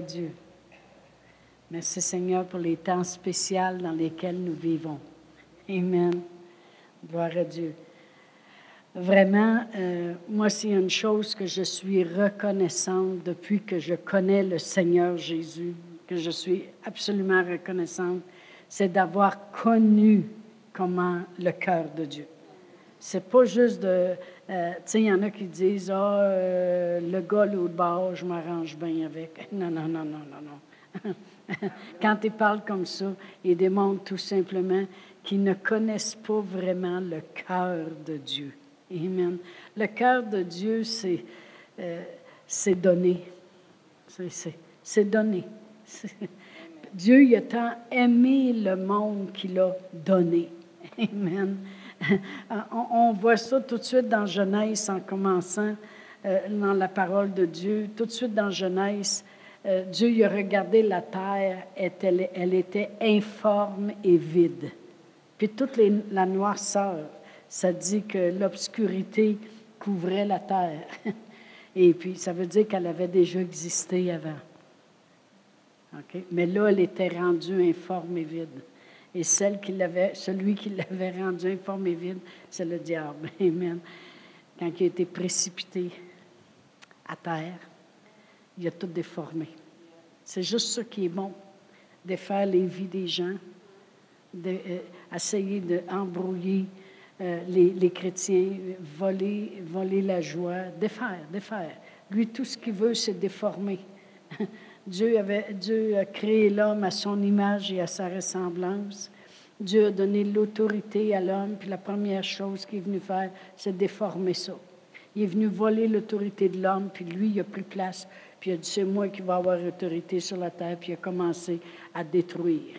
Dieu. Merci Seigneur pour les temps spéciaux dans lesquels nous vivons. Amen. Gloire à Dieu. Vraiment, euh, moi, c'est une chose que je suis reconnaissante depuis que je connais le Seigneur Jésus, que je suis absolument reconnaissante, c'est d'avoir connu comment le cœur de Dieu. C'est pas juste de. Euh, tu sais, il y en a qui disent Ah, euh, le gars l'autre bord, je m'arrange bien avec. Non, non, non, non, non, non. Quand ils parlent comme ça, ils démontrent tout simplement qu'ils ne connaissent pas vraiment le cœur de Dieu. Amen. Le cœur de Dieu, c'est euh, donné. C'est donné. Dieu il a tant aimé le monde qu'il a donné. Amen. On, voit ça tout de suite dans Genèse en commençant euh, dans la parole de Dieu. Tout de suite dans Genèse, euh, Dieu a regardé la terre, elle, elle était informe et vide. Puis toute la noirceur ça dit que l'obscurité couvrait la terre. Et puis, ça veut dire qu'elle avait déjà existé avant. Mais là, elle était rendue informe et vide. Et celui qui l'avait rendue informe et vide, c'est le diable. Amen. Quand il a été précipité à terre, il a tout déformé. C'est juste ce qui est bon, de faire les vies des gens, d'essayer de, d'embrouiller euh, les, chrétiens, voler la joie, défaire, défaire. Lui, tout ce qu'il veut, c'est déformer. Dieu, a créé l'homme à son image et à sa ressemblance. Dieu a donné l'autorité à l'homme, puis la première chose qu'il est venu faire, c'est déformer ça. Il est venu voler l'autorité de l'homme, puis lui, il a pris place, puis il a dit, c'est moi qui vais avoir autorité sur la terre, puis il a commencé à détruire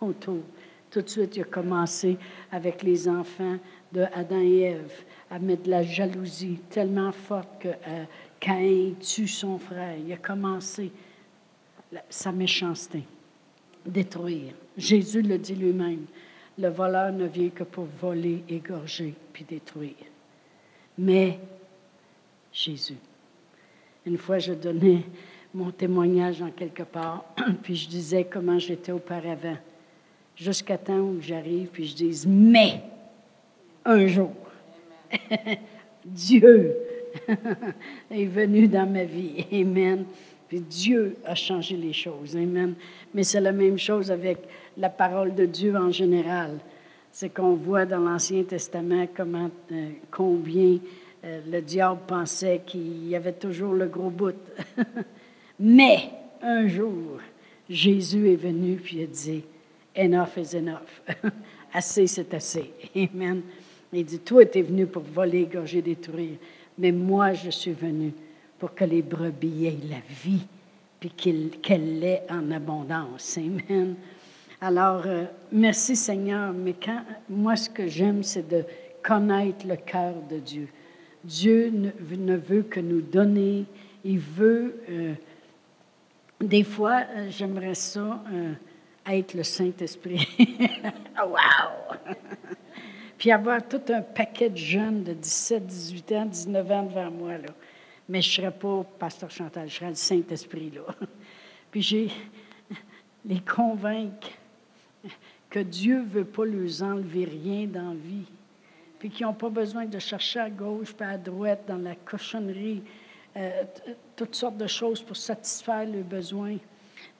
autour. Tout de suite, il a commencé avec les enfants de Adam et Ève à mettre de la jalousie tellement forte que euh, Caïn tue son frère. Il a commencé sa méchanceté, détruire. Jésus le dit lui-même. Le voleur ne vient que pour voler, égorger, puis détruire. Mais Jésus. Une fois, je donnais mon témoignage en quelque part, puis je disais comment j'étais auparavant jusqu'à temps où j'arrive puis je dise mais un jour Dieu est venu dans ma vie. Amen. Puis Dieu a changé les choses. Amen. Mais c'est la même chose avec la parole de Dieu en général. C'est qu'on voit dans l'Ancien Testament euh, combien euh, le diable pensait qu'il y avait toujours le gros bout. Mais un jour, Jésus est venu puis a dit, Enough is enough. assez, c'est assez. Amen. Il dit, toi, tu venu pour voler, gorger, détruire. Mais moi, je suis venu pour que les brebis aient la vie, puis qu'elle l'ait en abondance. Amen. Alors, euh, merci Seigneur, mais quand, moi, ce que j'aime, c'est de connaître le cœur de Dieu. Dieu ne, veut que nous donner, il veut, euh, des fois, euh, j'aimerais ça, être le Saint-Esprit. wow! Puis avoir tout un paquet de jeunes de 17, 18 ans, 19 ans devant moi. Là. Mais je ne serais pas pasteur Chantal, je serais le Saint-Esprit. là. Puis j'ai les convaincre que Dieu ne veut pas leur enlever rien dans vie. Puis qu'ils n'ont pas besoin de chercher à gauche puis à droite dans la cochonnerie, euh, toutes sortes de choses pour satisfaire leurs besoins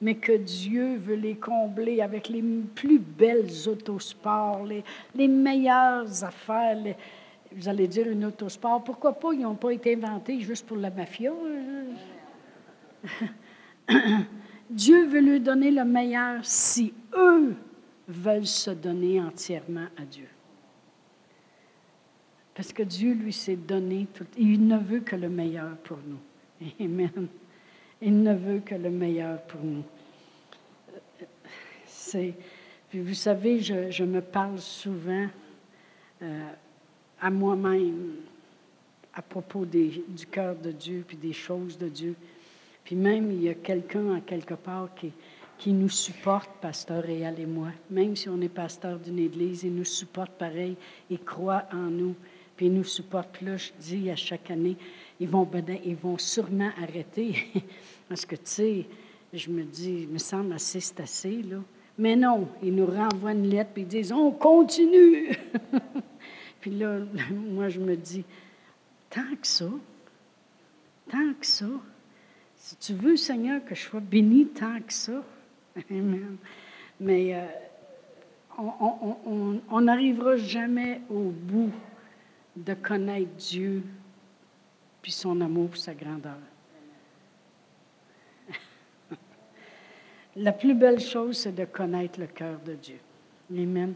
mais que Dieu veut les combler avec les plus belles autosports, les, les meilleures affaires. vous allez dire une autosport, pourquoi pas? Ils n'ont pas été inventés juste pour la mafia. Dieu veut lui donner le meilleur si eux veulent se donner entièrement à Dieu. Parce que Dieu lui s'est donné tout. Il ne veut que le meilleur pour nous. Amen. Il ne veut que le meilleur pour nous. Vous savez, je, me parle souvent euh, à moi-même à propos du cœur de Dieu, puis des choses de Dieu. Puis même, il y a quelqu'un, en quelque part, qui, qui nous supporte, pasteur Réal et moi. Même si on est pasteur d'une église, il nous supporte pareil, il croit en nous, puis il nous supporte. Là, je dis à chaque année, ils vont, ils vont sûrement arrêter. Parce que, tu sais, je me dis, il me semble assez, c'est assez, là. Mais non, ils nous renvoient une lettre, puis ils disent, on continue. puis là, moi, je me dis, tant que ça, tant que ça, si tu veux, Seigneur, que je sois béni tant que ça, Amen. Mais euh, on n'arrivera jamais au bout de connaître Dieu, puis son amour, sa grandeur. La plus belle chose, c'est de connaître le cœur de Dieu. Amen.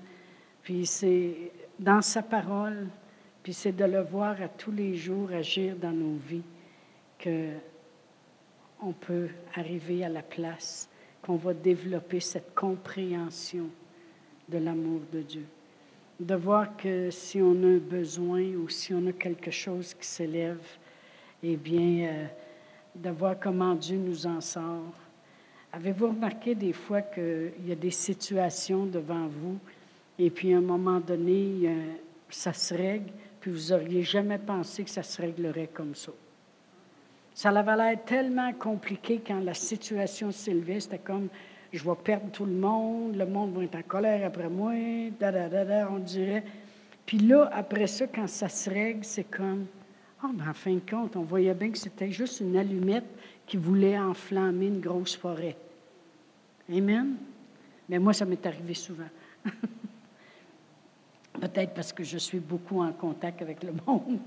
Puis c'est dans sa parole, puis c'est de le voir à tous les jours agir dans nos vies que on peut arriver à la place qu'on va développer cette compréhension de l'amour de Dieu. De voir que si on a un besoin ou si on a quelque chose qui s'élève, eh bien, euh, de voir comment Dieu nous en sort. Avez-vous remarqué des fois qu'il y a des situations devant vous et puis à un moment donné, ça se règle, puis vous n'auriez jamais pensé que ça se réglerait comme ça? Ça avait l'air tellement compliqué quand la situation s'élevait. C'était comme, je vais perdre tout le monde, le monde va être en colère après moi, da, da, da, on dirait. Puis là, après ça, quand ça se règle, c'est comme, oh, ben, en fin de compte, on voyait bien que c'était juste une allumette qui voulait enflammer une grosse forêt. Amen? Mais moi, ça m'est arrivé souvent. Peut-être parce que je suis beaucoup en contact avec le monde.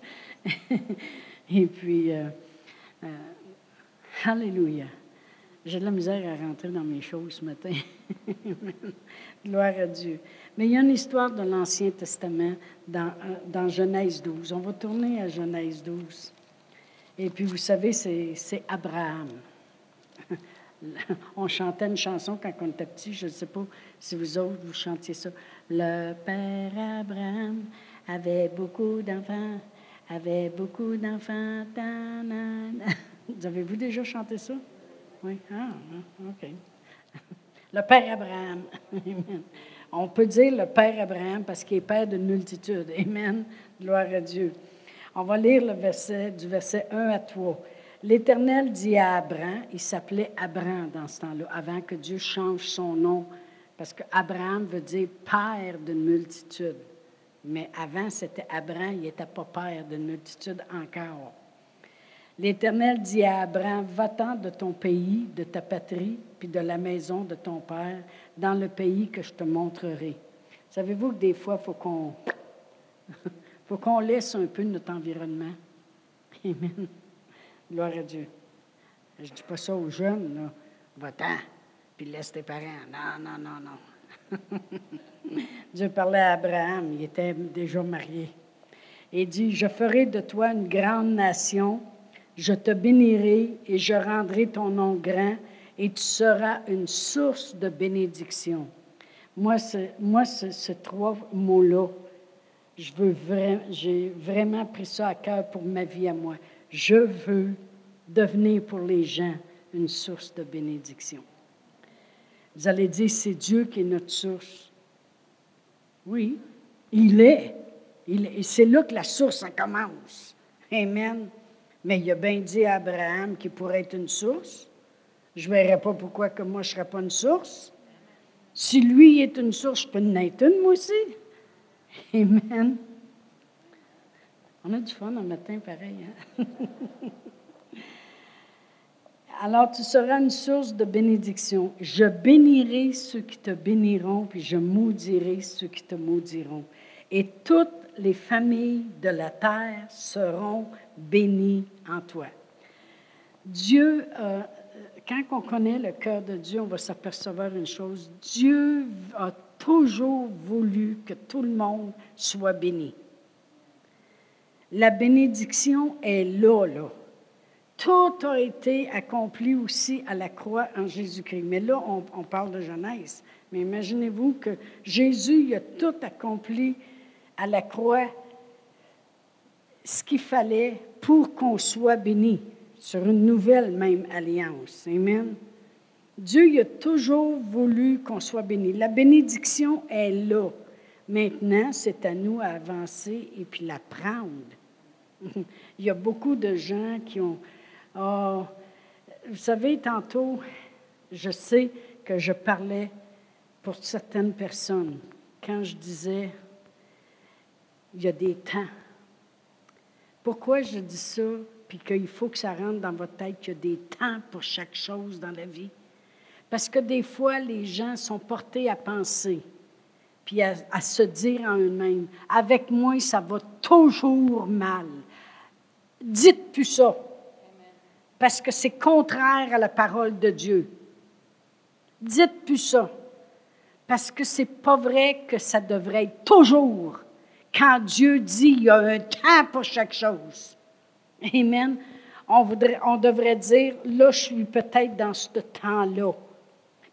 Et puis, euh, euh, Alléluia. J'ai de la misère à rentrer dans mes choses ce matin. Gloire à Dieu. Mais il y a une histoire de l'Ancien Testament dans, dans Genèse 12. On va tourner à Genèse 12. Et puis, vous savez, c'est Abraham. On chantait une chanson quand on était petit. Je ne sais pas si vous autres, vous chantiez ça. Le père Abraham avait beaucoup d'enfants avait beaucoup d'enfants. Vous avez-vous déjà chanté ça? Oui? Ah, ah OK. Le Père Abraham. Amen. On peut dire le Père Abraham parce qu'il est Père d'une multitude. Amen. Gloire à Dieu. On va lire le verset du verset 1 à 3. L'Éternel dit à Abraham, il s'appelait Abraham dans ce temps-là, avant que Dieu change son nom, parce que Abraham veut dire Père d'une multitude. Mais avant, c'était Abraham, il n'était pas père d'une multitude encore. L'Éternel dit à Abraham, va-t'en de ton pays, de ta patrie, puis de la maison de ton père, dans le pays que je te montrerai. Savez-vous que des fois, il faut qu'on laisse un peu notre environnement? Amen. Gloire à Dieu. Je ne dis pas ça aux jeunes, Va-t'en, puis laisse tes parents. Non, non, non, non. Dieu parlait à Abraham, il était déjà marié. Et dit, je ferai de toi une grande nation, je te bénirai et je rendrai ton nom grand et tu seras une source de bénédiction. Moi, ces trois mots-là, veux j'ai vraiment pris ça à cœur pour ma vie à moi. Je veux devenir pour les gens une source de bénédiction. Vous allez dire, c'est Dieu qui est notre source. Oui, il est. Il C'est là que la source commence. Amen. Mais il a bien dit à Abraham qu'il pourrait être une source. Je ne verrais pas pourquoi que moi je ne serais pas une source. Si lui est une source, je peux en être une, moi aussi. Amen. On a du fun un matin pareil. Hein? Alors tu seras une source de bénédiction. Je bénirai ceux qui te béniront, puis je maudirai ceux qui te maudiront. Et toutes les familles de la terre seront bénies en toi. Dieu, euh, quand on connaît le cœur de Dieu, on va s'apercevoir une chose. Dieu a toujours voulu que tout le monde soit béni. La bénédiction est là, là. Tout a été accompli aussi à la croix en Jésus-Christ. Mais là, on, parle de Genèse. Mais imaginez-vous que Jésus a tout accompli à la croix, ce qu'il fallait pour qu'on soit béni sur une nouvelle même alliance. Amen. Dieu a toujours voulu qu'on soit béni. La bénédiction est là. Maintenant, c'est à nous à avancer et puis la prendre. Il y a beaucoup de gens qui ont... Ah, vous savez, tantôt, je sais que je parlais pour certaines personnes quand je disais, il y a des temps. Pourquoi je dis ça, puis qu'il faut que ça rentre dans votre tête qu'il y a des temps pour chaque chose dans la vie? Parce que des fois, les gens sont portés à penser, puis à, se dire en eux-mêmes, avec moi, ça va toujours mal. Dites plus ça, parce que c'est contraire à la parole de Dieu. Dites plus ça, parce que c'est pas vrai que ça devrait être toujours quand Dieu dit il y a un temps pour chaque chose. Amen. On, on devrait dire, là, je suis peut-être dans ce temps-là,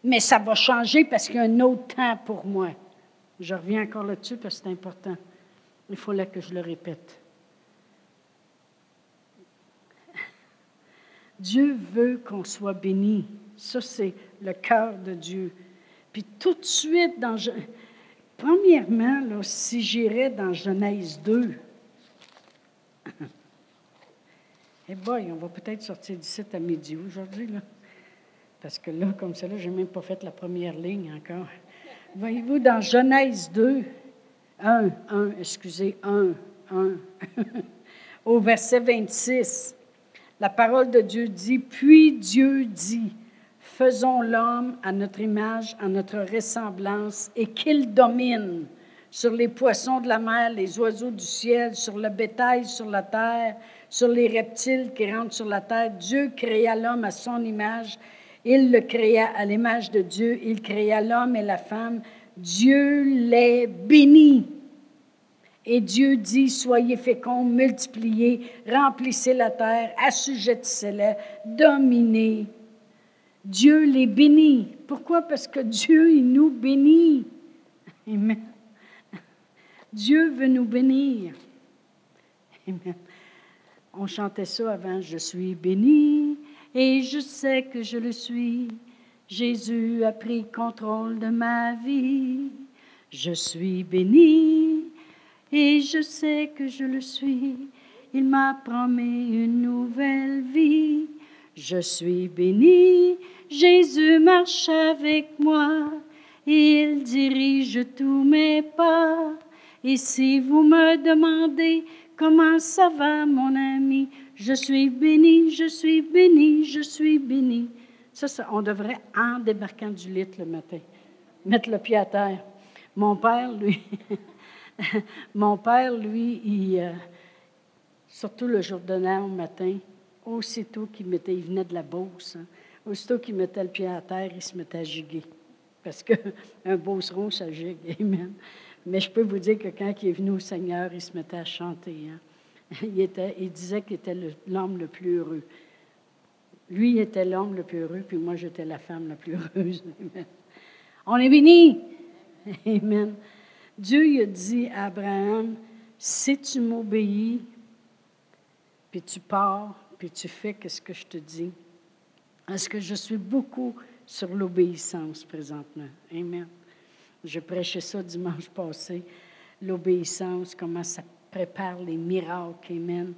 mais ça va changer parce qu'il y a un autre temps pour moi. Je reviens encore là-dessus parce que c'est important. Il faut que je le répète. Dieu veut qu'on soit béni. Ça, c'est le cœur de Dieu. Puis tout de suite, dans, premièrement, si j'irais dans Genèse 2, eh boy, on va peut-être sortir d'ici à midi aujourd'hui, là. Parce que là, comme ça, là, je n'ai même pas fait la première ligne encore. Voyez-vous, dans Genèse 2, 1, 1, excusez, 1, 1, au verset 26, la parole de Dieu dit, puis Dieu dit, faisons l'homme à notre image, à notre ressemblance, et qu'il domine sur les poissons de la mer, les oiseaux du ciel, sur le bétail sur la terre, sur les reptiles qui rentrent sur la terre. Dieu créa l'homme à son image. Il le créa à l'image de Dieu. Il créa l'homme et la femme. Dieu les bénit. Et Dieu dit, soyez féconds, multipliez, remplissez la terre, assujettissez-la, dominez. Dieu les bénit. Pourquoi? Parce que Dieu, nous bénit. Amen. Dieu veut nous bénir. Amen. On chantait ça avant, je suis béni et je sais que je le suis. Jésus a pris contrôle de ma vie. Je suis béni et je sais que je le suis. Il m'a promis une nouvelle vie. Je suis béni, Jésus marche avec moi, il dirige tous mes pas. Et si vous me demandez comment ça va, mon ami, je suis béni, je suis béni, je suis béni. Ça, on devrait, en débarquant du lit le matin, mettre le pied à terre. Mon père, lui, Mon père, lui, euh, surtout le jour de au matin, aussitôt qu'il mettait, il venait de la bourse, hein, aussitôt qu'il mettait le pied à terre, il se mettait à giguer. Parce qu'un beauceron, ça gigue, amen. Mais je peux vous dire que quand il est venu au Seigneur, il se mettait à chanter. Hein. Il, il disait qu'il était l'homme le, plus heureux. Lui, il était l'homme le plus heureux, puis moi, j'étais la femme la plus heureuse. Amen. On est bénis. Amen. Dieu a dit à Abraham, si tu m'obéis, puis tu pars, puis tu fais ce que je te dis, est-ce que je suis beaucoup sur l'obéissance présentement? Amen. Je prêchais ça dimanche passé, l'obéissance, comment ça prépare les miracles. Amen.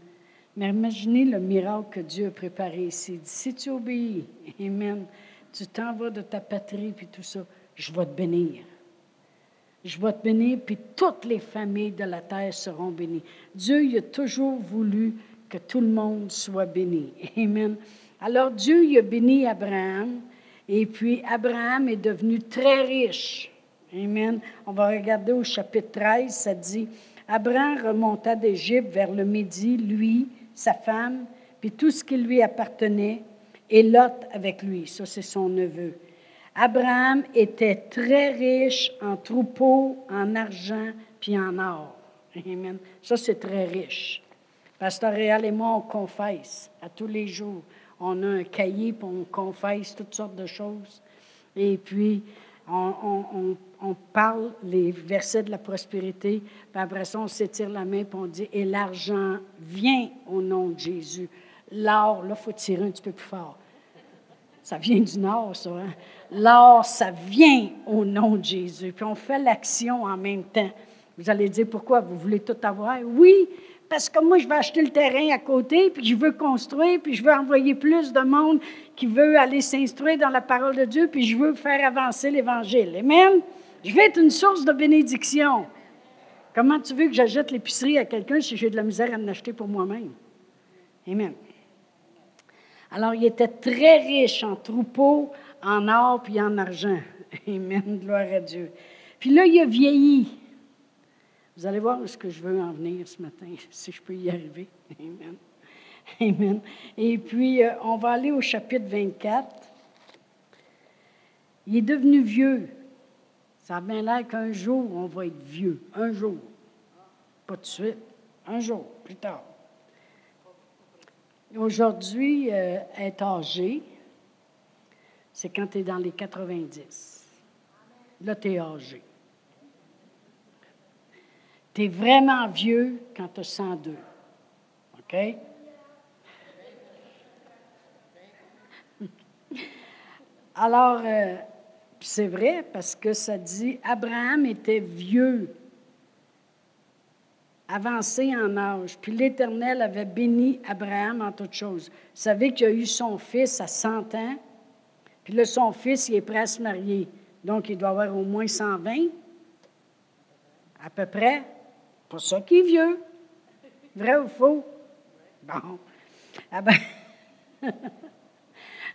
Mais imaginez le miracle que Dieu a préparé ici. Si tu obéis, Amen, tu t'en vas de ta patrie, puis tout ça, je vais te bénir. Je vais te bénir, puis toutes les familles de la terre seront bénies. Dieu il a toujours voulu que tout le monde soit béni. Amen. Alors Dieu il a béni Abraham, et puis Abraham est devenu très riche. Amen. On va regarder au chapitre 13, ça dit, Abraham remonta d'Égypte vers le Midi, lui, sa femme, puis tout ce qui lui appartenait, et Lot avec lui. Ça, c'est son neveu. Abraham était très riche en troupeaux, en argent, puis en or. Amen. Ça, c'est très riche. Pasteur Réal et moi, on confesse à tous les jours. On a un cahier, puis on confesse toutes sortes de choses. Et puis, on, parle les versets de la prospérité, puis après ça, on s'étire la main, puis on dit, et l'argent vient au nom de Jésus. L'or, là, il faut tirer un petit peu plus fort. Ça vient du nord, ça. Hein? L'or, ça vient au nom de Jésus. Puis on fait l'action en même temps. Vous allez dire pourquoi? Vous voulez tout avoir? Oui, parce que moi, je vais acheter le terrain à côté, puis je veux construire, puis je veux envoyer plus de monde qui veut aller s'instruire dans la parole de Dieu, puis je veux faire avancer l'Évangile. Amen? Je vais être une source de bénédiction. Comment tu veux que j'achète l'épicerie à quelqu'un si j'ai de la misère à en acheter pour moi-même? Amen. Alors, il était très riche en troupeaux, en or puis en argent. Amen, gloire à Dieu. Puis là, il a vieilli. Vous allez voir où ce que je veux en venir ce matin, si je peux y arriver. Amen. Amen. Et puis, euh, on va aller au chapitre 24. Il est devenu vieux. Ça a bien l'air qu'un jour, on va être vieux. Un jour. Pas de suite. Un jour, plus tard. Aujourd'hui, euh, être âgé, c'est quand tu es dans les 90. Là, tu es âgé. Tu vraiment vieux quand tu as 102. OK? Alors, euh, c'est vrai parce que ça dit Abraham était vieux avancé en âge. Puis l'Éternel avait béni Abraham en toutes choses. Vous savez qu'il a eu son fils à 100 ans, puis là, son fils, il est prêt à se marier. Donc, il doit avoir au moins 120, à peu près. Pour ça qu'il est vieux. Vrai ou faux? Bon.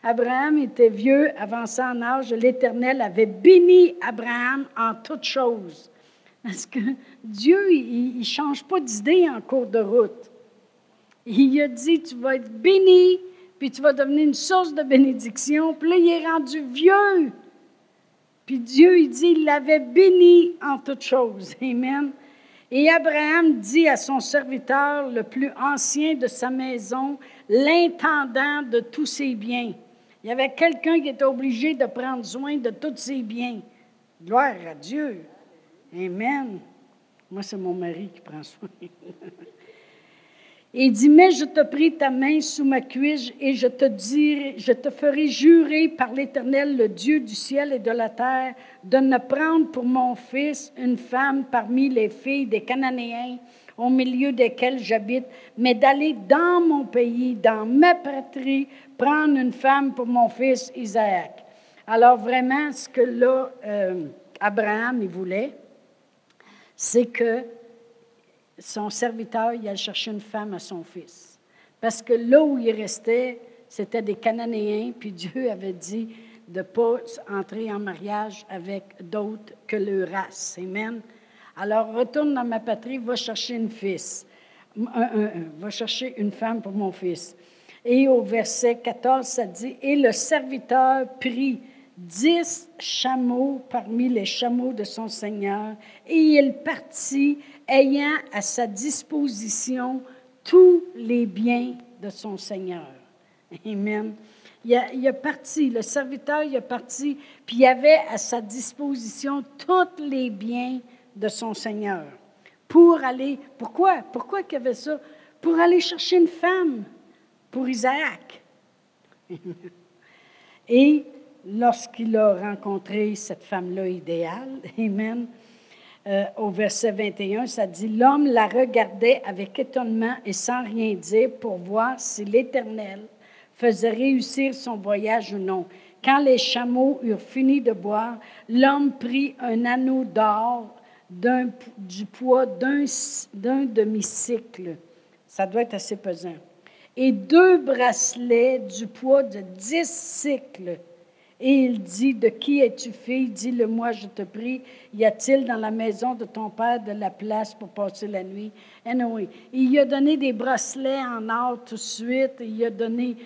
Abraham était vieux, avancé en âge. L'Éternel avait béni Abraham en toutes choses. Parce que Dieu, il ne change pas d'idée en cours de route. Il a dit, tu vas être béni, puis tu vas devenir une source de bénédiction. Puis là, il est rendu vieux. Puis Dieu, il dit, il l'avait béni en toutes choses. Amen. Et Abraham dit à son serviteur, le plus ancien de sa maison, l'intendant de tous ses biens. Il y avait quelqu'un qui était obligé de prendre soin de tous ses biens. Gloire à Dieu. Amen. Moi, c'est mon mari qui prend soin. Et il dit, mais je te prie ta main sous ma cuisse et je te dirai, je te ferai jurer par l'Éternel, le Dieu du ciel et de la terre, de ne prendre pour mon fils une femme parmi les filles des Cananéens, au milieu desquels j'habite, mais d'aller dans mon pays, dans ma patrie, prendre une femme pour mon fils Isaac. Alors vraiment, ce que là, euh, Abraham, il voulait, c'est que son serviteur, il allait chercher une femme à son fils. Parce que là où il restait, c'était des Cananéens, puis Dieu avait dit de ne pas entrer en mariage avec d'autres que leur race. Amen. Alors, retourne dans ma patrie, va chercher une fils. va chercher une femme pour mon fils. Et au verset 14, ça dit, Et le serviteur prit dix chameaux parmi les chameaux de son Seigneur, et il partit ayant à sa disposition tous les biens de son Seigneur. Amen. Il a, parti, le serviteur, il a parti, puis il avait à sa disposition tous les biens de son Seigneur. Pour aller, pourquoi? Pourquoi qu'il avait ça? Pour aller chercher une femme pour Isaac. Et lorsqu'il a rencontré cette femme-là idéale, Amen, euh, au verset 21, ça dit, L'homme la regardait avec étonnement et sans rien dire pour voir si l'Éternel faisait réussir son voyage ou non. Quand les chameaux eurent fini de boire, l'homme prit un anneau d'or du poids d'un demi-cycle. Ça doit être assez pesant. Et deux bracelets du poids de dix cycles et il dit, de qui es-tu fille? Dis-le-moi, je te prie. Y a-t-il dans la maison de ton père de la place pour passer la nuit? Anyway, il lui a donné des bracelets en or tout de suite. Il lui a donné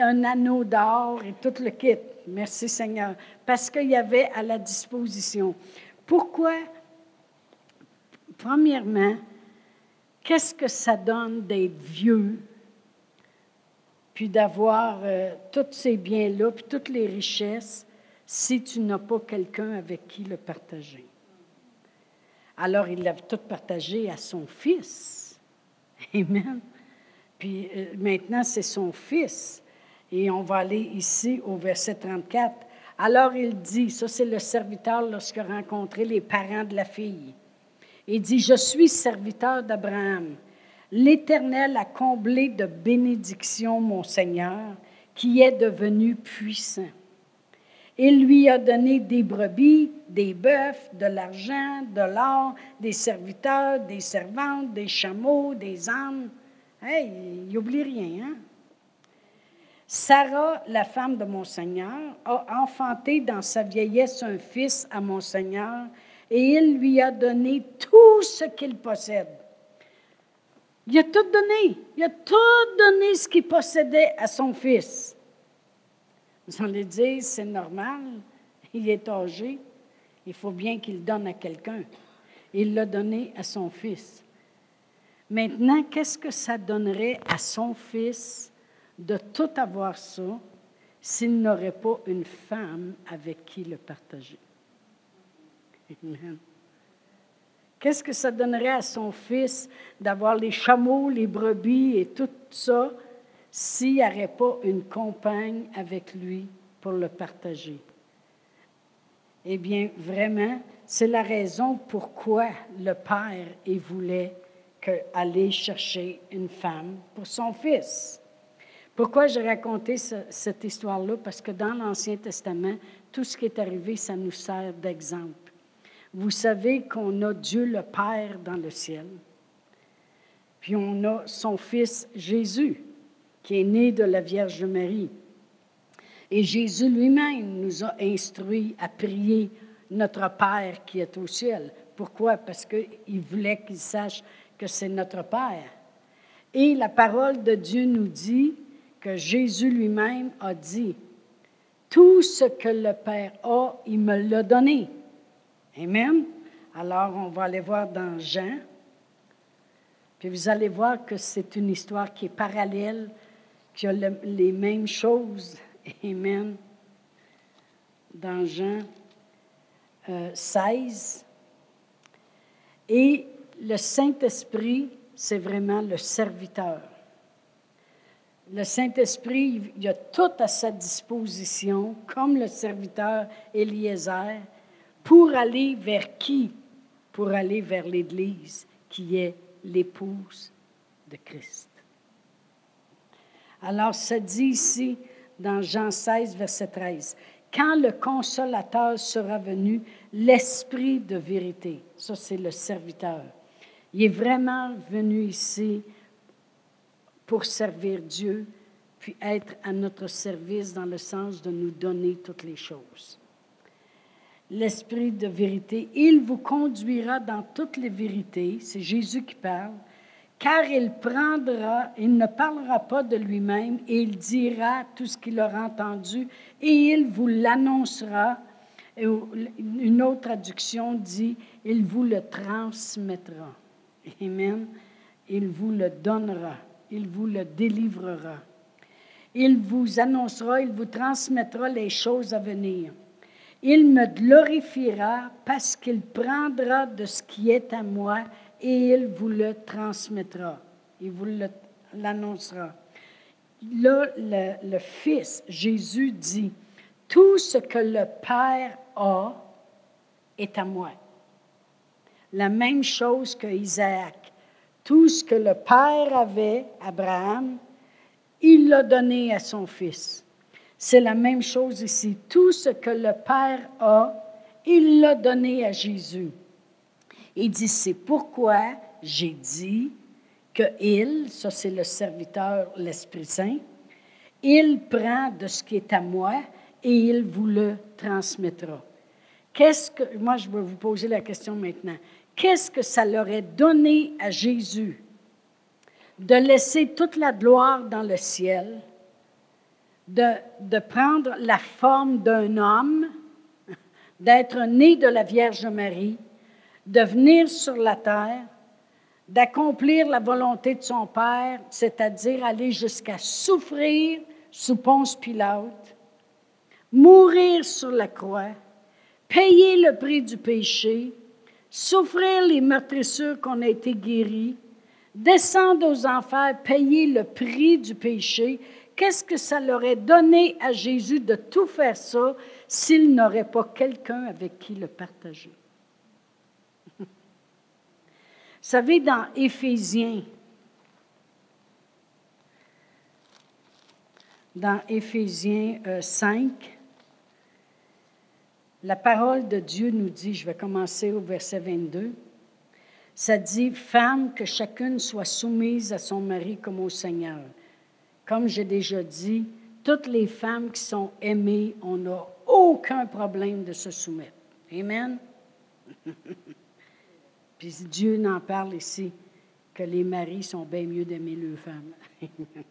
un anneau d'or et tout le kit. Merci Seigneur. Parce qu'il y avait à la disposition. Pourquoi? Premièrement, qu'est-ce que ça donne d'être vieux? Puis d'avoir euh, tous ces biens-là, puis toutes les richesses, si tu n'as pas quelqu'un avec qui le partager. Alors, il l'a tout partagé à son fils. Amen. Puis euh, maintenant, c'est son fils. Et on va aller ici au verset 34. Alors il dit, ça c'est le serviteur lorsqu'il a rencontré les parents de la fille. Il dit, je suis serviteur d'Abraham. L'Éternel a comblé de bénédictions mon Seigneur, qui est devenu puissant. Il lui a donné des brebis, des bœufs, de l'argent, de l'or, des serviteurs, des servantes, des chameaux, des ânes. Hey, il n'oublie rien, hein? Sarah, la femme de mon Seigneur, a enfanté dans sa vieillesse un fils à mon Seigneur, et il lui a donné tout ce qu'il possède. Il a tout donné. Il a tout donné ce qu'il possédait à son fils. Vous allez dire, c'est normal, il est âgé, il faut bien qu'il donne à quelqu'un. Il l'a donné à son fils. Maintenant, qu'est-ce que ça donnerait à son fils de tout avoir ça s'il n'aurait pas une femme avec qui le partager? Amen. Qu'est-ce que ça donnerait à son fils d'avoir les chameaux, les brebis et tout ça s'il n'y avait pas une compagne avec lui pour le partager? Eh bien, vraiment, c'est la raison pourquoi le père il voulait aller chercher une femme pour son fils. Pourquoi j'ai raconté cette histoire-là? Parce que dans l'Ancien Testament, tout ce qui est arrivé, ça nous sert d'exemple. Vous savez qu'on a Dieu le Père dans le ciel. Puis on a son Fils Jésus, qui est né de la Vierge Marie. Et Jésus lui-même nous a instruits à prier notre Père qui est au ciel. Pourquoi? Parce qu'il voulait qu'il sache que c'est notre Père. Et la parole de Dieu nous dit que Jésus lui-même a dit, tout ce que le Père a, il me l'a donné. Amen. Alors, on va aller voir dans Jean. Puis vous allez voir que c'est une histoire qui est parallèle, qui a les mêmes choses. Amen. Dans Jean 16. Euh, Et le Saint-Esprit, c'est vraiment le serviteur. Le Saint-Esprit, il a tout à sa disposition, comme le serviteur Eliezer, pour aller vers qui? Pour aller vers l'Église, qui est l'épouse de Christ. Alors, ça dit ici, dans Jean 16, verset 13, Quand le consolateur sera venu, l'Esprit de vérité, ça c'est le serviteur, il est vraiment venu ici pour servir Dieu, puis être à notre service dans le sens de nous donner toutes les choses l'Esprit de vérité. Il vous conduira dans toutes les vérités. C'est Jésus qui parle. Car il prendra, il ne parlera pas de lui-même, et il dira tout ce qu'il aura entendu, et il vous l'annoncera. Une autre traduction dit, il vous le transmettra. Amen. Il vous le donnera. Il vous le délivrera. Il vous annoncera, il vous transmettra les choses à venir. Il me glorifiera parce qu'il prendra de ce qui est à moi et il vous le transmettra. Il vous l'annoncera. Là, le, le, Fils, Jésus dit, tout ce que le Père a est à moi. La même chose que Isaac. Tout ce que le Père avait, Abraham, il l'a donné à son Fils. C'est la même chose ici. Tout ce que le Père a, il l'a donné à Jésus. Il dit, c'est pourquoi j'ai dit que il, ça c'est le serviteur, l'Esprit Saint, il prend de ce qui est à moi et il vous le transmettra. Qu'est-ce que, moi je vais vous poser la question maintenant, qu'est-ce que ça leur est donné à Jésus? De laisser toute la gloire dans le ciel de, prendre la forme d'un homme, d'être né de la Vierge Marie, de venir sur la terre, d'accomplir la volonté de son Père, c'est-à-dire aller jusqu'à souffrir sous Ponce Pilate, mourir sur la croix, payer le prix du péché, souffrir les meurtrissures qu'on a été guéris, descendre aux enfers, payer le prix du péché Qu'est-ce que ça leur aurait donné à Jésus de tout faire ça s'il n'aurait pas quelqu'un avec qui le partager? Vous savez, dans Éphésiens, dans Éphésiens euh, 5, la parole de Dieu nous dit, je vais commencer au verset 22, ça dit, Femme, que chacune soit soumise à son mari comme au Seigneur comme j'ai déjà dit, toutes les femmes qui sont aimées, on n'a aucun problème de se soumettre. Amen. Puis Dieu n'en parle ici que les maris sont bien mieux d'aimer leurs femmes.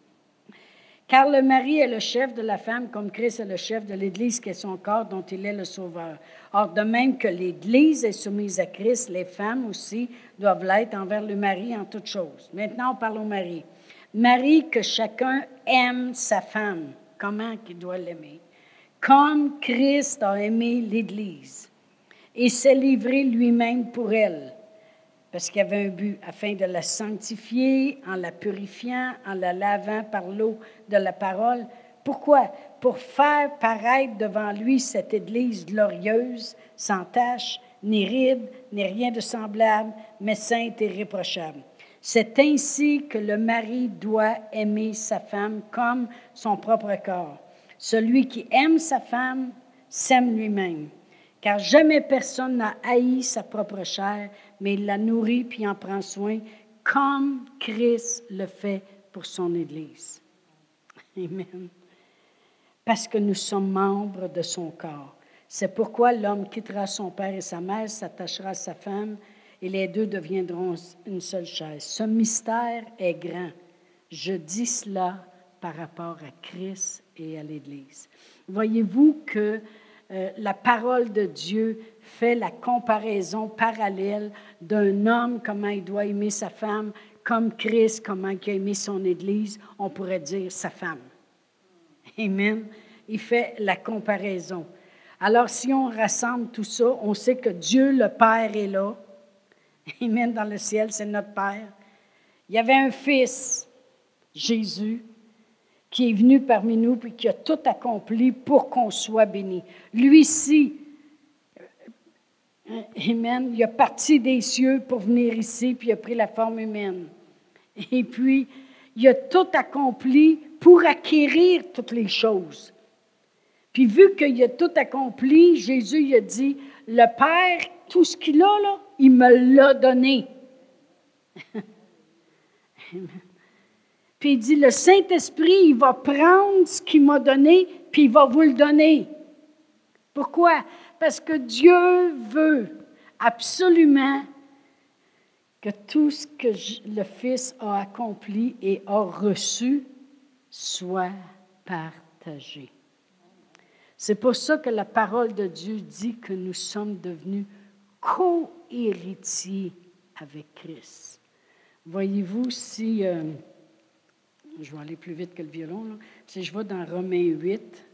Car le mari est le chef de la femme, comme Christ est le chef de l'Église, qui est son corps, dont il est le sauveur. Or, de même que l'Église est soumise à Christ, les femmes aussi doivent l'être envers le mari en toutes choses. Maintenant, on parle au mari. Mari, que chacun aime sa femme. Comment qu'il doit l'aimer? Comme Christ a aimé l'Église et s'est livré lui-même pour elle parce qu'il avait un but, afin de la sanctifier en la purifiant, en la lavant par l'eau de la parole. Pourquoi? Pour faire paraître devant lui cette Église glorieuse, sans tache, ni ride, ni rien de semblable, mais sainte et réprochable. C'est ainsi que le mari doit aimer sa femme comme son propre corps. Celui qui aime sa femme s'aime lui-même car jamais personne n'a haï sa propre chair, mais il la nourrit puis en prend soin, comme Christ le fait pour son Église. Amen. Parce que nous sommes membres de son corps. C'est pourquoi l'homme quittera son père et sa mère, s'attachera à sa femme, et les deux deviendront une seule chaise. Ce mystère est grand. Je dis cela par rapport à Christ et à l'Église. Voyez-vous que euh, la parole de Dieu fait la comparaison parallèle d'un homme, comment il doit aimer sa femme, comme Christ, comment il a aimé son Église, on pourrait dire sa femme. Amen. Il fait la comparaison. Alors, si on rassemble tout ça, on sait que Dieu le Père est là. Amen. Dans le ciel, c'est notre Père. Il y avait un fils, Jésus, qui est venu parmi nous puis qui a tout accompli pour qu'on soit béni. Lui-ci, euh, Amen, il a parti des cieux pour venir ici, puis il a pris la forme humaine. Et puis, il a tout accompli pour acquérir toutes les choses. Puis vu qu'il a tout accompli, Jésus il a dit, le Père, tout ce qu'il a, là, il me l'a donné. Puis il dit, le Saint-Esprit, il va prendre ce qu'il m'a donné, puis il va vous le donner. Pourquoi? Parce que Dieu veut absolument que tout ce que le Fils a accompli et a reçu soit partagé. C'est pour ça que la parole de Dieu dit que nous sommes devenus co-héritiers avec Christ. Voyez-vous, si... Euh, je vais aller plus vite que le violon. Si je vais dans Romains 8,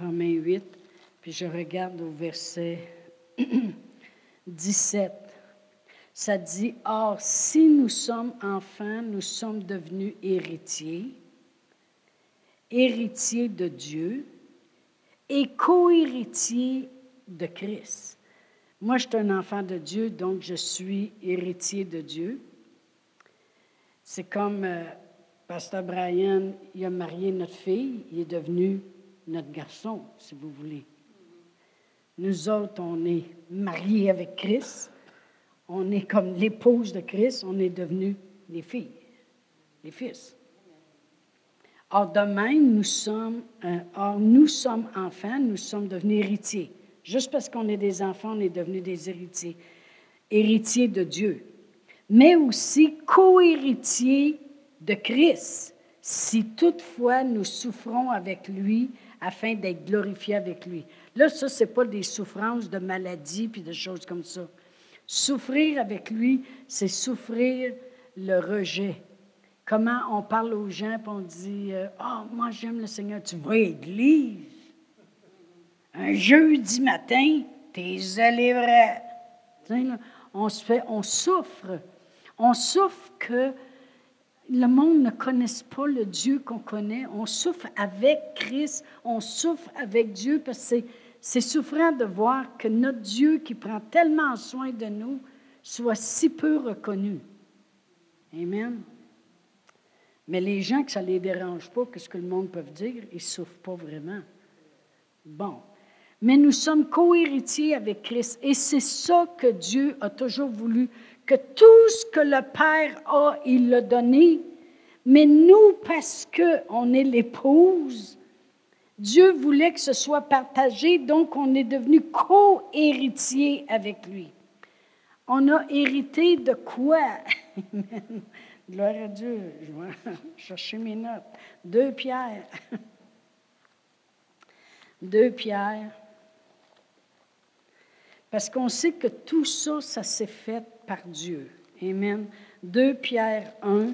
Romains 8, puis je regarde au verset 17, ça dit, Or, si nous sommes enfants, nous sommes devenus héritiers, héritiers de Dieu et co-héritiers de Christ. Moi, je suis un enfant de Dieu, donc je suis héritier de Dieu. C'est comme euh, Pasteur Brian, il a marié notre fille, il est devenu notre garçon, si vous voulez. Nous autres, on est mariés avec Christ. On est comme l'épouse de Christ, on est devenus les filles, les fils. Or, de même, nous sommes, euh, or, nous sommes enfants, nous sommes devenus héritiers. Juste parce qu'on est des enfants, on est devenus des héritiers. Héritiers de Dieu. Mais aussi co-héritiers de Christ, si toutefois nous souffrons avec lui afin d'être glorifiés avec lui. Là, ça, ce n'est pas des souffrances de maladie puis de choses comme ça. Souffrir avec lui, c'est souffrir le rejet. Comment on parle aux gens et on dit Ah, oh, moi j'aime le Seigneur, tu vas à l'église. Un jeudi matin, t'es vrai. On se on souffre. On souffre que le monde ne connaisse pas le Dieu qu'on connaît. On souffre avec Christ, on souffre avec Dieu parce que c'est souffrant de voir que notre Dieu qui prend tellement soin de nous soit si peu reconnu. Amen. Mais les gens que ça ne les dérange pas, que ce que le monde peut dire, ils ne souffrent pas vraiment. Bon. Mais nous sommes co-héritiers avec Christ. Et c'est ça que Dieu a toujours voulu, que tout ce que le Père a, il l'a donné. Mais nous, parce qu'on est l'épouse, Dieu voulait que ce soit partagé, donc on est devenu co-héritier avec lui. On a hérité de quoi? Gloire à Dieu. Je vais chercher mes notes. Deux pierres. Deux pierres. Parce qu'on sait que tout ça, ça s'est fait par Dieu. Amen. Deux Pierre 1,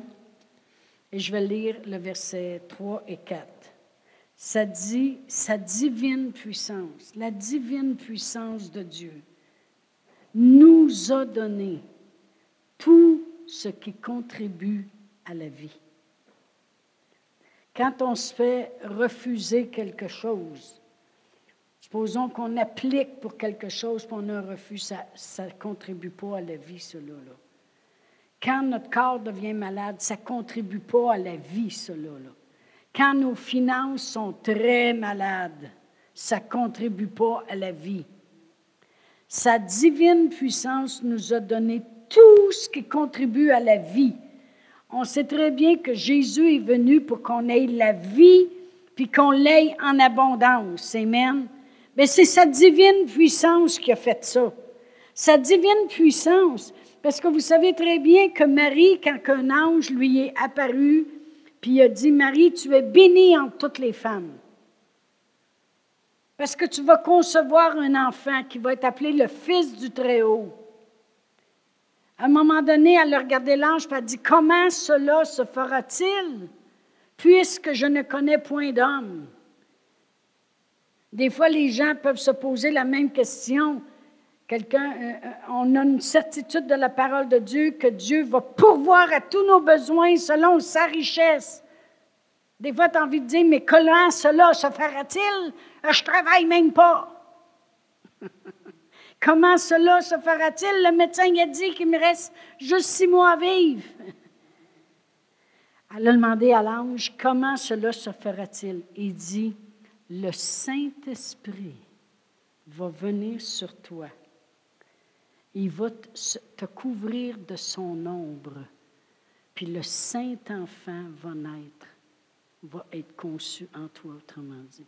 et je vais lire le verset 3 et 4. Ça dit sa divine puissance, la divine puissance de Dieu nous a donné tout ce qui contribue à la vie. Quand on se fait refuser quelque chose, supposons qu'on applique pour quelque chose, puis on a un refus, ça ne contribue pas à la vie, cela. Là. Quand notre corps devient malade, ça ne contribue pas à la vie, cela. Là. Quand nos finances sont très malades, ça ne contribue pas à la vie. Sa divine puissance nous a donné tout ce qui contribue à la vie. On sait très bien que Jésus est venu pour qu'on ait la vie, puis qu'on l'ait en abondance. Amen. Mais c'est sa divine puissance qui a fait ça. Sa divine puissance. Parce que vous savez très bien que Marie, quand un ange lui est apparu, puis il a dit, Marie, tu es bénie entre toutes les femmes. Parce que tu vas concevoir un enfant qui va être appelé le Fils du Très-Haut. À un moment donné, elle a regardé l'ange et a dit, comment cela se fera-t-il, puisque je ne connais point d'homme? Des fois, les gens peuvent se poser la même question. Quelqu'un, euh, euh, on a une certitude de la parole de Dieu que Dieu va pourvoir à tous nos besoins selon sa richesse. Des fois, tu as envie de dire, mais comment cela se fera-t-il? Euh, je travaille même pas. comment cela se fera-t-il? Le médecin a dit qu'il me reste juste six mois à vivre. Elle a demandé à l'ange, comment cela se fera-t-il? Il dit, le Saint-Esprit va venir sur toi il va te couvrir de son ombre. Puis le Saint-Enfant va naître, va être conçu en toi, autrement dit.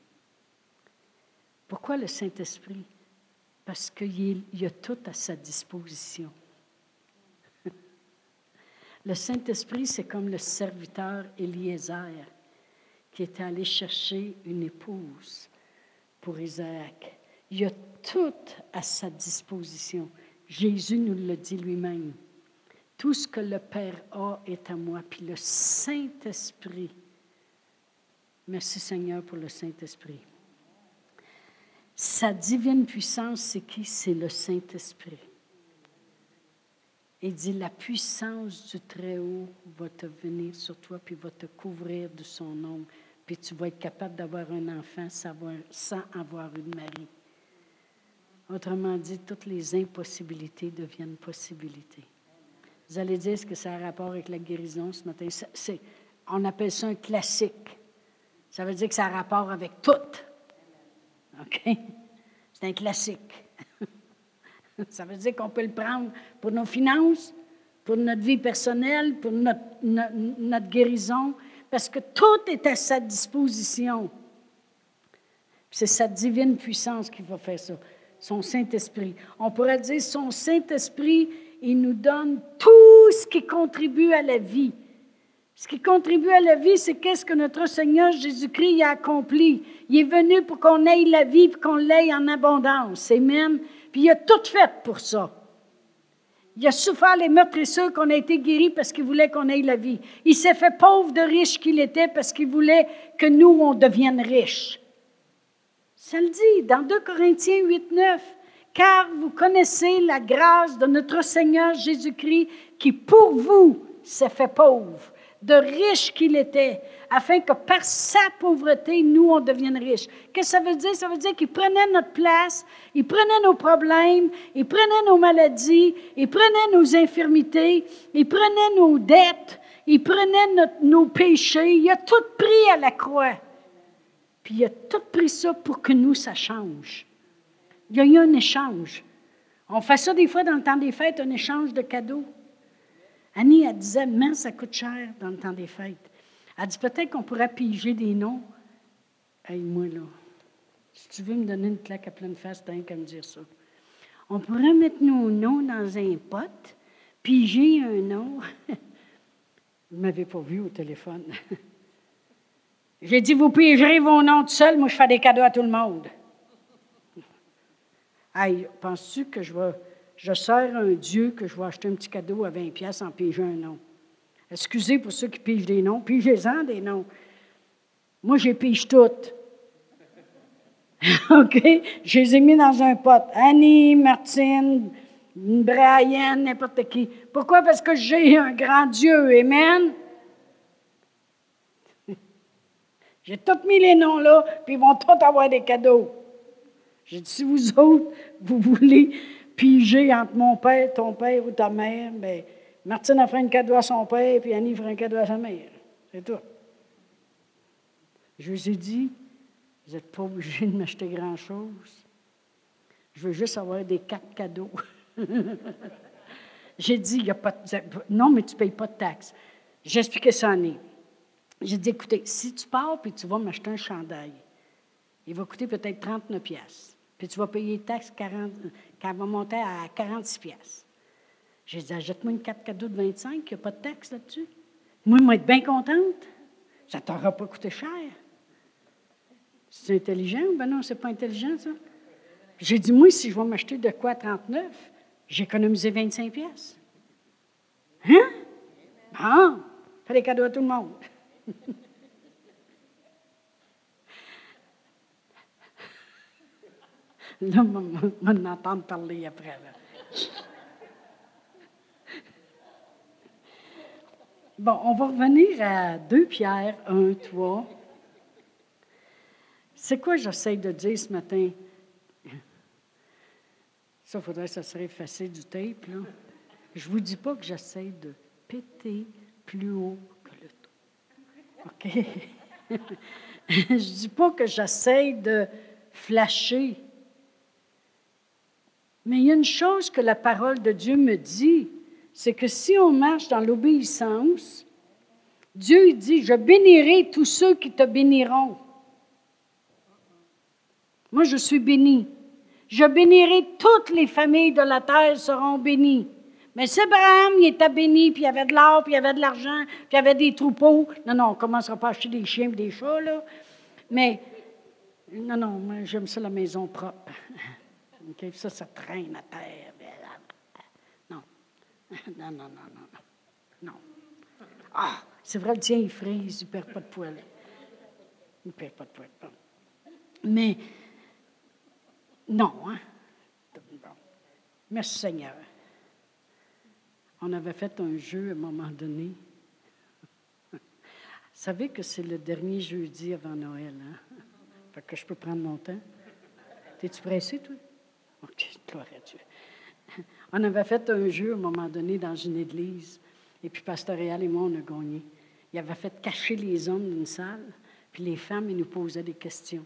Pourquoi le Saint-Esprit? Parce qu'il y a tout à sa disposition. Le Saint-Esprit, c'est comme le serviteur Eliezer qui est allé chercher une épouse pour Isaac. Il a tout à sa disposition. Jésus nous le dit lui-même. Tout ce que le Père a est à moi, puis le Saint-Esprit. Merci Seigneur pour le Saint-Esprit. Sa divine puissance, c'est qui? C'est le Saint-Esprit. Il dit, la puissance du Très-Haut va te venir sur toi, puis va te couvrir de son ombre, puis tu vas être capable d'avoir un enfant sans avoir une Marie. Autrement dit, toutes les impossibilités deviennent possibilités. Vous allez dire ce que ça a rapport avec la guérison ce matin? on appelle ça un classique. Ça veut dire que ça a rapport avec tout. OK? C'est un classique. ça veut dire qu'on peut le prendre pour nos finances, pour notre vie personnelle, pour notre, notre guérison, parce que tout est à sa disposition. C'est sa divine puissance qui va faire ça son Saint-Esprit. On pourrait dire son Saint-Esprit, il nous donne tout ce qui contribue à la vie. Ce qui contribue à la vie, c'est qu'est-ce que notre Seigneur Jésus-Christ a accompli. Il est venu pour qu'on ait la vie, et qu'on l'ait en abondance. Amen. Puis il a tout fait pour ça. Il a souffert les meurtrisseurs qu'on a été guéris parce qu'il voulait qu'on ait la vie. Il s'est fait pauvre de riche qu'il était parce qu'il voulait que nous, on devienne riches. Ça le dit dans 2 Corinthiens 8, 9. Car vous connaissez la grâce de notre Seigneur Jésus-Christ qui pour vous s'est fait pauvre, de riche qu'il était, afin que par sa pauvreté, nous, on devienne riches. Qu'est-ce que ça veut dire? Ça veut dire qu'il prenait notre place, il prenait nos problèmes, il prenait nos maladies, il prenait nos infirmités, il prenait nos dettes, Il prenait nos péchés, il a tout pris à la croix. Puis il a tout pris ça pour que nous, ça change. Il y a eu un échange. On fait ça des fois dans le temps des fêtes, un échange de cadeaux. Annie, elle disait, mais ça coûte cher dans le temps des fêtes. Elle dit, peut-être qu'on pourrait piger des noms. Hey, moi, là, si tu veux me donner une claque à pleine face, t'as qu'à me dire ça. On pourrait mettre nos noms dans un pot, piger un nom. Vous ne m'avez pas vu au téléphone. J'ai dit, vous pigerez vos noms tout seul, moi je fais des cadeaux à tout le monde. Hey, penses-tu que je vais, je sers un Dieu que je vais acheter un petit cadeau à 20 pièces en pigeant un nom? Excusez pour ceux qui pigent des noms, pigez-en des noms. Moi, j'ai pige toutes. OK? Je les ai mis dans un pot. Annie, Martine, Brian, n'importe qui. Pourquoi? Parce que j'ai un grand Dieu. Amen? J'ai tous mis les noms là, puis ils vont tous avoir des cadeaux. J'ai dit, si vous autres, vous voulez piger entre mon père, ton père ou ta mère, bien, Martine a fait un cadeau à son père, puis Annie fera un cadeau à sa mère. C'est tout. Je vous ai dit, vous n'êtes pas obligé de m'acheter grand-chose. Je veux juste avoir des quatre cadeaux. J'ai dit, il n'y a pas de... Non, mais tu ne payes pas de taxes. J'ai expliqué ça à Annie. J'ai dit, écoutez, si tu pars puis tu vas m'acheter un chandail, il va coûter peut-être 39 pièces. Puis tu vas payer les taxes 40, quand va monter à 46 pièces. J'ai dit, achète-moi une carte cadeau de 25, il n'y a pas de taxe là-dessus. Moi, je vais être bien contente. Ça ne t'aura pas coûté cher. C'est intelligent? Ben non, c'est pas intelligent, ça. J'ai dit, moi, si je vais m'acheter de quoi 39, j'ai économisé 25 pièces. Hein? Bon, fais des cadeaux à tout le monde. Là, on va entendre parler après. Bon, on va revenir à 2 Pierre 1, 3. C'est quoi j'essaie de dire ce matin? Ça, faudrait que ça serait effacé du tape, là. Je ne vous dis pas que j'essaie de péter plus haut OK? je ne dis pas que j'essaie de flasher. Mais il y a une chose que la parole de Dieu me dit, c'est que si on marche dans l'obéissance, Dieu dit, je bénirai tous ceux qui te béniront. Moi, je suis béni. Je bénirai toutes les familles de la terre seront bénies. Mais si Abraham, il était béni, puis il y avait de l'or, puis il y avait de l'argent, puis il y avait des troupeaux. Non, non, on ne commencera pas à acheter des chiens et des chats, là. Mais, non, non, moi, j'aime ça la maison propre. Ça, ça traîne à terre. Non. Non, non, non, non, non. Ah, c'est vrai, le tien, il frise, il ne perd pas de poil. Il ne perd pas de poil. Mais, non, hein. Merci Seigneur. On avait fait un jeu à un moment donné. Vous savez que c'est le dernier jeudi avant Noël, hein? Fait que je peux prendre mon temps. Es-tu pressé, toi? On avait fait un jeu à un moment donné dans une église, et puis Pasteur Réal et moi, on a gagné. Il avait fait cacher les hommes d'une salle, puis les femmes, ils nous posaient des questions.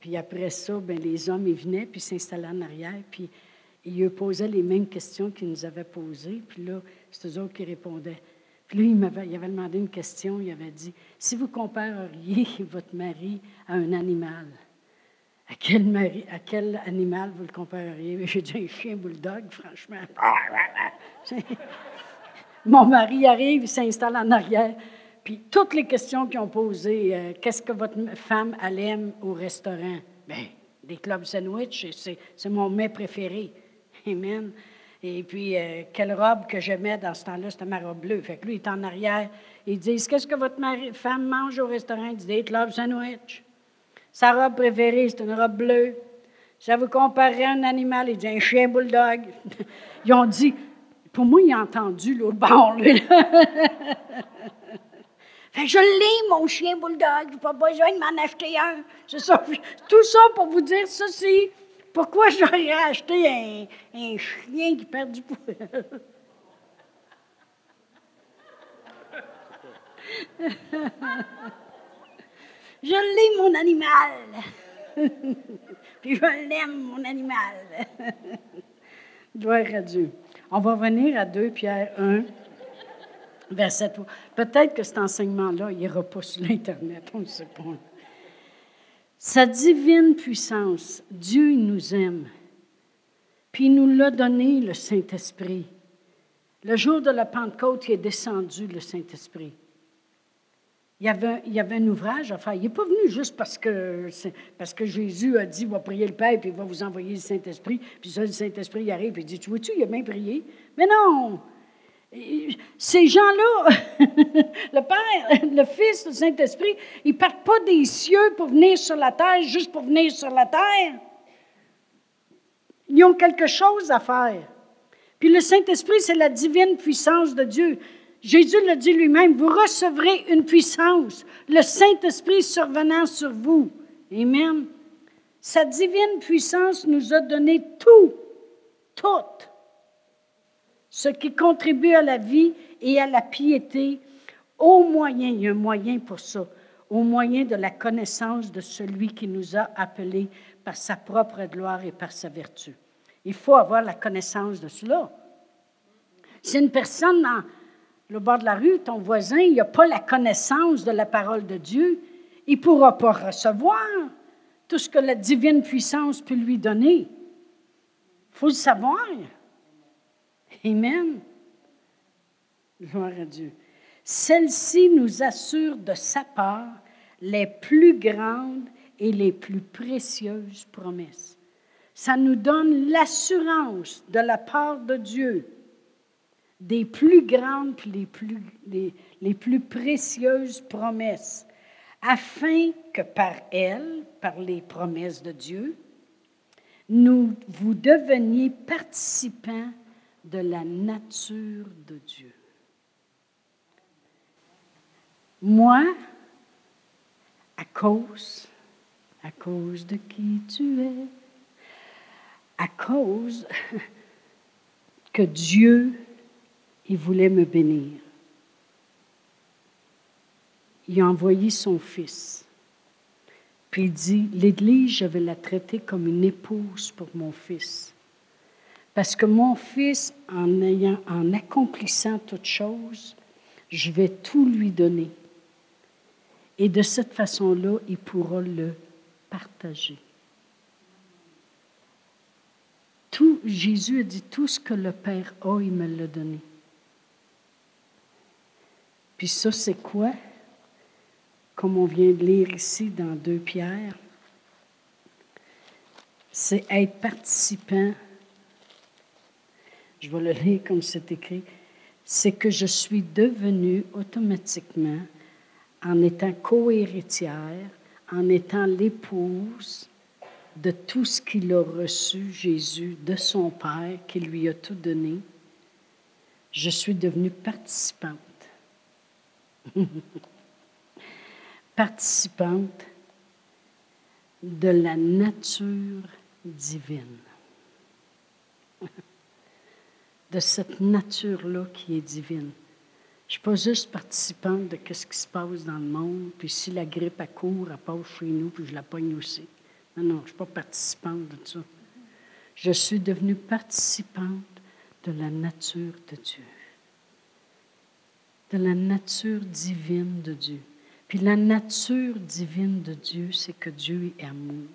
Puis après ça, ben, les hommes, ils venaient, puis s'installaient en arrière, puis il lui posait les mêmes questions qu'il nous avait posées, puis là, c'est eux autres qui répondaient. Puis lui, il, m'avait, avait demandé une question, il avait dit, si vous compareriez votre mari à un animal, à quel, mari, à quel animal vous le compareriez? J'ai dit un chien bulldog, franchement. Mon mari arrive, il s'installe en arrière, puis toutes les questions qu'ils ont posées, euh, qu'est-ce que votre femme elle aime au restaurant? Bien, des clubs sandwich, c'est, mon mets préféré. Amen. Et puis, euh, quelle robe que j'aimais dans ce temps-là, c'était ma robe bleue. Fait que lui, il est en arrière. Ils disent Qu'est-ce que votre femme mange au restaurant Il dit Des clubs sandwich. Sa robe préférée, c'est une robe bleue. Ça vous comparerait à un animal Il dit Un chien bulldog. Ils ont dit Pour moi, il a entendu l'autre bord, lui. je l'ai, mon chien bulldog. Je pas besoin de m'en acheter un. Ça. Tout ça pour vous dire ceci. Pourquoi j'aurais acheté un, un, chien qui perd du poil? Je l'ai, mon animal. Puis je l'aime, mon animal. Gloire à Dieu. On va revenir à 2 Pierre 1, verset 3. Peut-être que cet enseignement-là, il n'ira pas sur l'Internet, on ne sait pas. Sa divine puissance, Dieu nous aime. Puis il nous l'a donné, le Saint-Esprit. Le jour de la Pentecôte, il est descendu, le Saint-Esprit. Il y, avait, il un ouvrage à faire. Il n'est pas venu juste parce que, Jésus a dit, va prier le Père, puis il va vous envoyer le Saint-Esprit. Puis ça, le Saint-Esprit arrive, et il dit, tu vois-tu, il a bien prié. Mais non! Ces gens-là, le Père, le Fils, le Saint-Esprit, ils ne partent pas des cieux pour venir sur la terre, juste pour venir sur la terre. Ils ont quelque chose à faire. Puis le Saint-Esprit, c'est la divine puissance de Dieu. Jésus l'a dit lui-même, vous recevrez une puissance, le Saint-Esprit survenant sur vous. Amen. Sa divine puissance nous a donné tout, tout, ce qui contribue à la vie et à la piété, au moyen, il y a un moyen pour ça, au moyen de la connaissance de celui qui nous a appelés par sa propre gloire et par sa vertu. Il faut avoir la connaissance de cela. Si une personne dans le bord de la rue, ton voisin, il n'a pas la connaissance de la parole de Dieu, il ne pourra pas recevoir tout ce que la divine puissance peut lui donner. Il faut le savoir. Amen. Gloire à Dieu. Celle-ci nous assure de sa part les plus grandes et les plus précieuses promesses. Ça nous donne l'assurance de la part de Dieu des plus grandes et les plus, les, les plus précieuses promesses, afin que par elles, par les promesses de Dieu, nous vous deveniez participants de la nature de Dieu. Moi, à cause, à cause de qui tu es, à cause que Dieu il voulait me bénir. Il a envoyé son fils. Puis il dit, l'Église, je vais la traiter comme une épouse pour mon fils. Parce que mon fils, en, ayant, en accomplissant toutes choses, je vais tout lui donner. Et de cette façon-là, il pourra le partager. Tout, Jésus a dit, tout ce que le Père a, il me l'a donné. Puis ça, c'est quoi? Comme on vient de lire ici dans deux pierres, c'est être participant. Je vais le lire comme c'est écrit. C'est que je suis devenue automatiquement, en étant co-héritière, en étant l'épouse de tout ce qu'il a reçu, Jésus, de son Père, qui lui a tout donné, je suis devenue participante. participante de la nature divine. De cette nature-là qui est divine. Je ne suis pas juste participante de ce qui se passe dans le monde, puis si la grippe a court, elle passe chez nous, puis je la pogne aussi. Non, non, je ne suis pas participante de ça. Je suis devenue participante de la nature de Dieu de la nature divine de Dieu. Puis la nature divine de Dieu, c'est que Dieu est amour.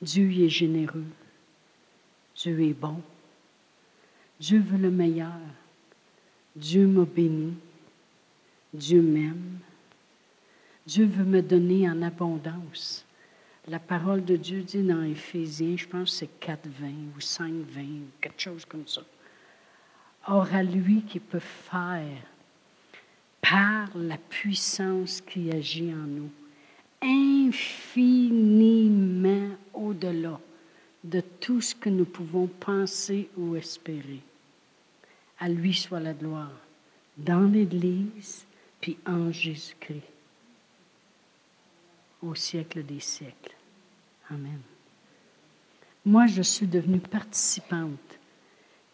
Dieu est généreux. Dieu est bon. Dieu veut le meilleur. Dieu m'a béni. Dieu m'aime. Dieu veut me donner en abondance. La parole de Dieu dit dans Éphésiens, je pense que c'est 4, 20 ou 5, 20, quelque chose comme ça. Or à lui qui peut faire par la puissance qui agit en nous, infiniment au-delà de tout ce que nous pouvons penser ou espérer. À lui soit la gloire, dans l'Église, puis en Jésus-Christ, au siècle des siècles. Amen. Moi, je suis devenue participante.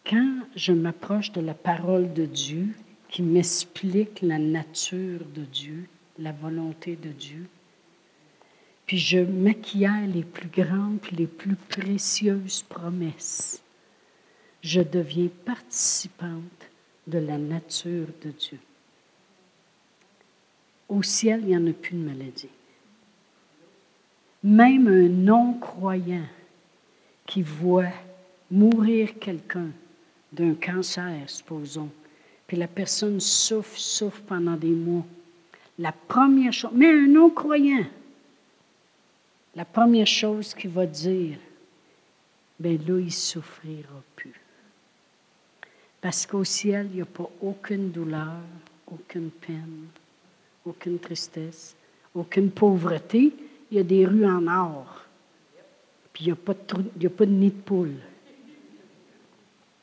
Quand je m'approche de la parole de Dieu, qui m'explique la nature de Dieu, la volonté de Dieu. Puis je m'acquiers les plus grandes et les plus précieuses promesses. Je deviens participante de la nature de Dieu. Au ciel, il n'y en a plus de maladie. Même un non-croyant qui voit mourir quelqu'un d'un cancer, supposons, puis la personne souffre, souffre pendant des mois, la première chose, mais un non-croyant, la première chose qu'il va dire, bien là, il ne souffrira plus. Parce qu'au ciel, il n'y a pas aucune douleur, aucune peine, aucune tristesse, aucune pauvreté. Il y a des rues en or. Puis il n'y a, a pas de nid de poule.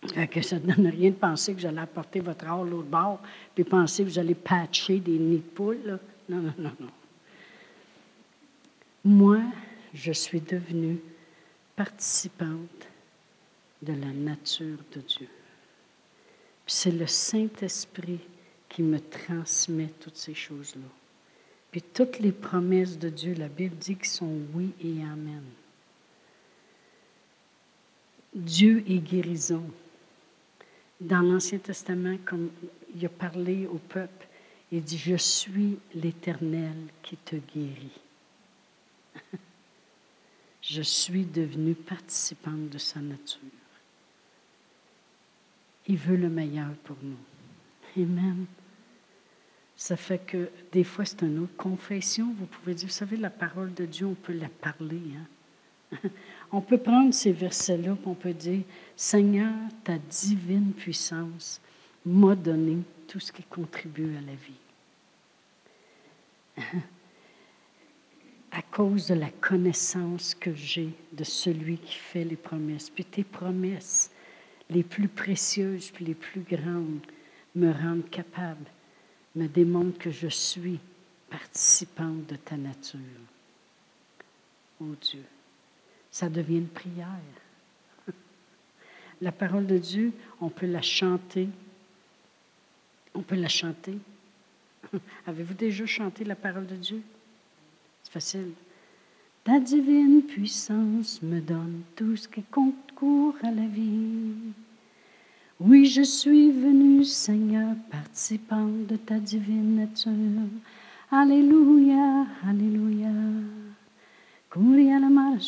Que ça ne donne rien de penser que j'allais apporter votre or l'autre bord, puis penser que vous allez patcher des nids de poule. Non, non, non, non. Moi, je suis devenue participante de la nature de Dieu. C'est le Saint-Esprit qui me transmet toutes ces choses-là. Puis toutes les promesses de Dieu, la Bible dit qu'ils sont oui et amen. Dieu est guérison. Dans l'Ancien Testament, comme il a parlé au peuple, il dit, je suis l'Éternel qui te guérit. je suis devenue participante de sa nature. Il veut le meilleur pour nous. Amen. Ça fait que des fois, c'est une autre confession. Vous pouvez dire, vous savez, la parole de Dieu, on peut la parler. Hein? On peut prendre ces versets-là, on peut dire, Seigneur, ta divine puissance m'a donné tout ce qui contribue à la vie. à cause de la connaissance que j'ai de celui qui fait les promesses. Puis tes promesses, les plus précieuses puis les plus grandes, me rendent capable, me démontrent que je suis participante de ta nature. Oh Dieu, ça devient une prière. La parole de Dieu, on peut la chanter. On peut la chanter. Avez-vous déjà chanté la parole de Dieu? C'est facile. Ta divine puissance me donne tout ce qui concourt à la vie. Oui, je suis venu, Seigneur, participant de ta divine nature. Alléluia, Alléluia. Moi,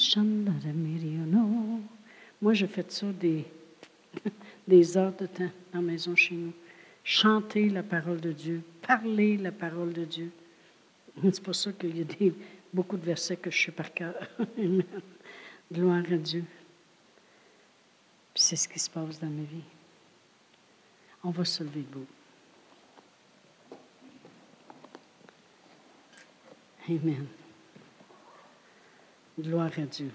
je fais ça des, des heures de temps dans la maison chez nous. Chanter la parole de Dieu, parler la parole de Dieu. C'est pour ça qu'il y a des, beaucoup de versets que je sais par cœur. Gloire à Dieu. c'est ce qui se passe dans ma vie. On va se lever debout. Amen. Gloire à Dieu.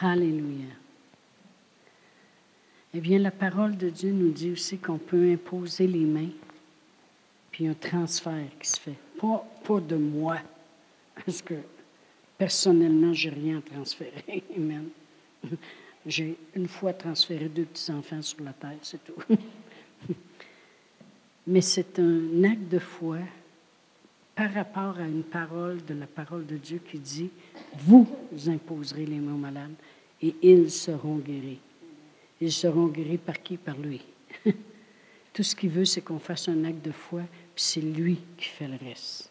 Alléluia. Eh bien, la parole de Dieu nous dit aussi qu'on peut imposer les mains, puis un transfert qui se fait. Pas, de moi, parce que personnellement, je n'ai rien transféré. Amen. J'ai une fois transféré deux petits-enfants sur la terre, c'est tout. Mais c'est un acte de foi par rapport à une parole de la parole de Dieu qui dit, vous imposerez les mains aux malades et ils seront guéris. Ils seront guéris par qui? Par lui. Tout ce qu'il veut, c'est qu'on fasse un acte de foi, puis c'est lui qui fait le reste.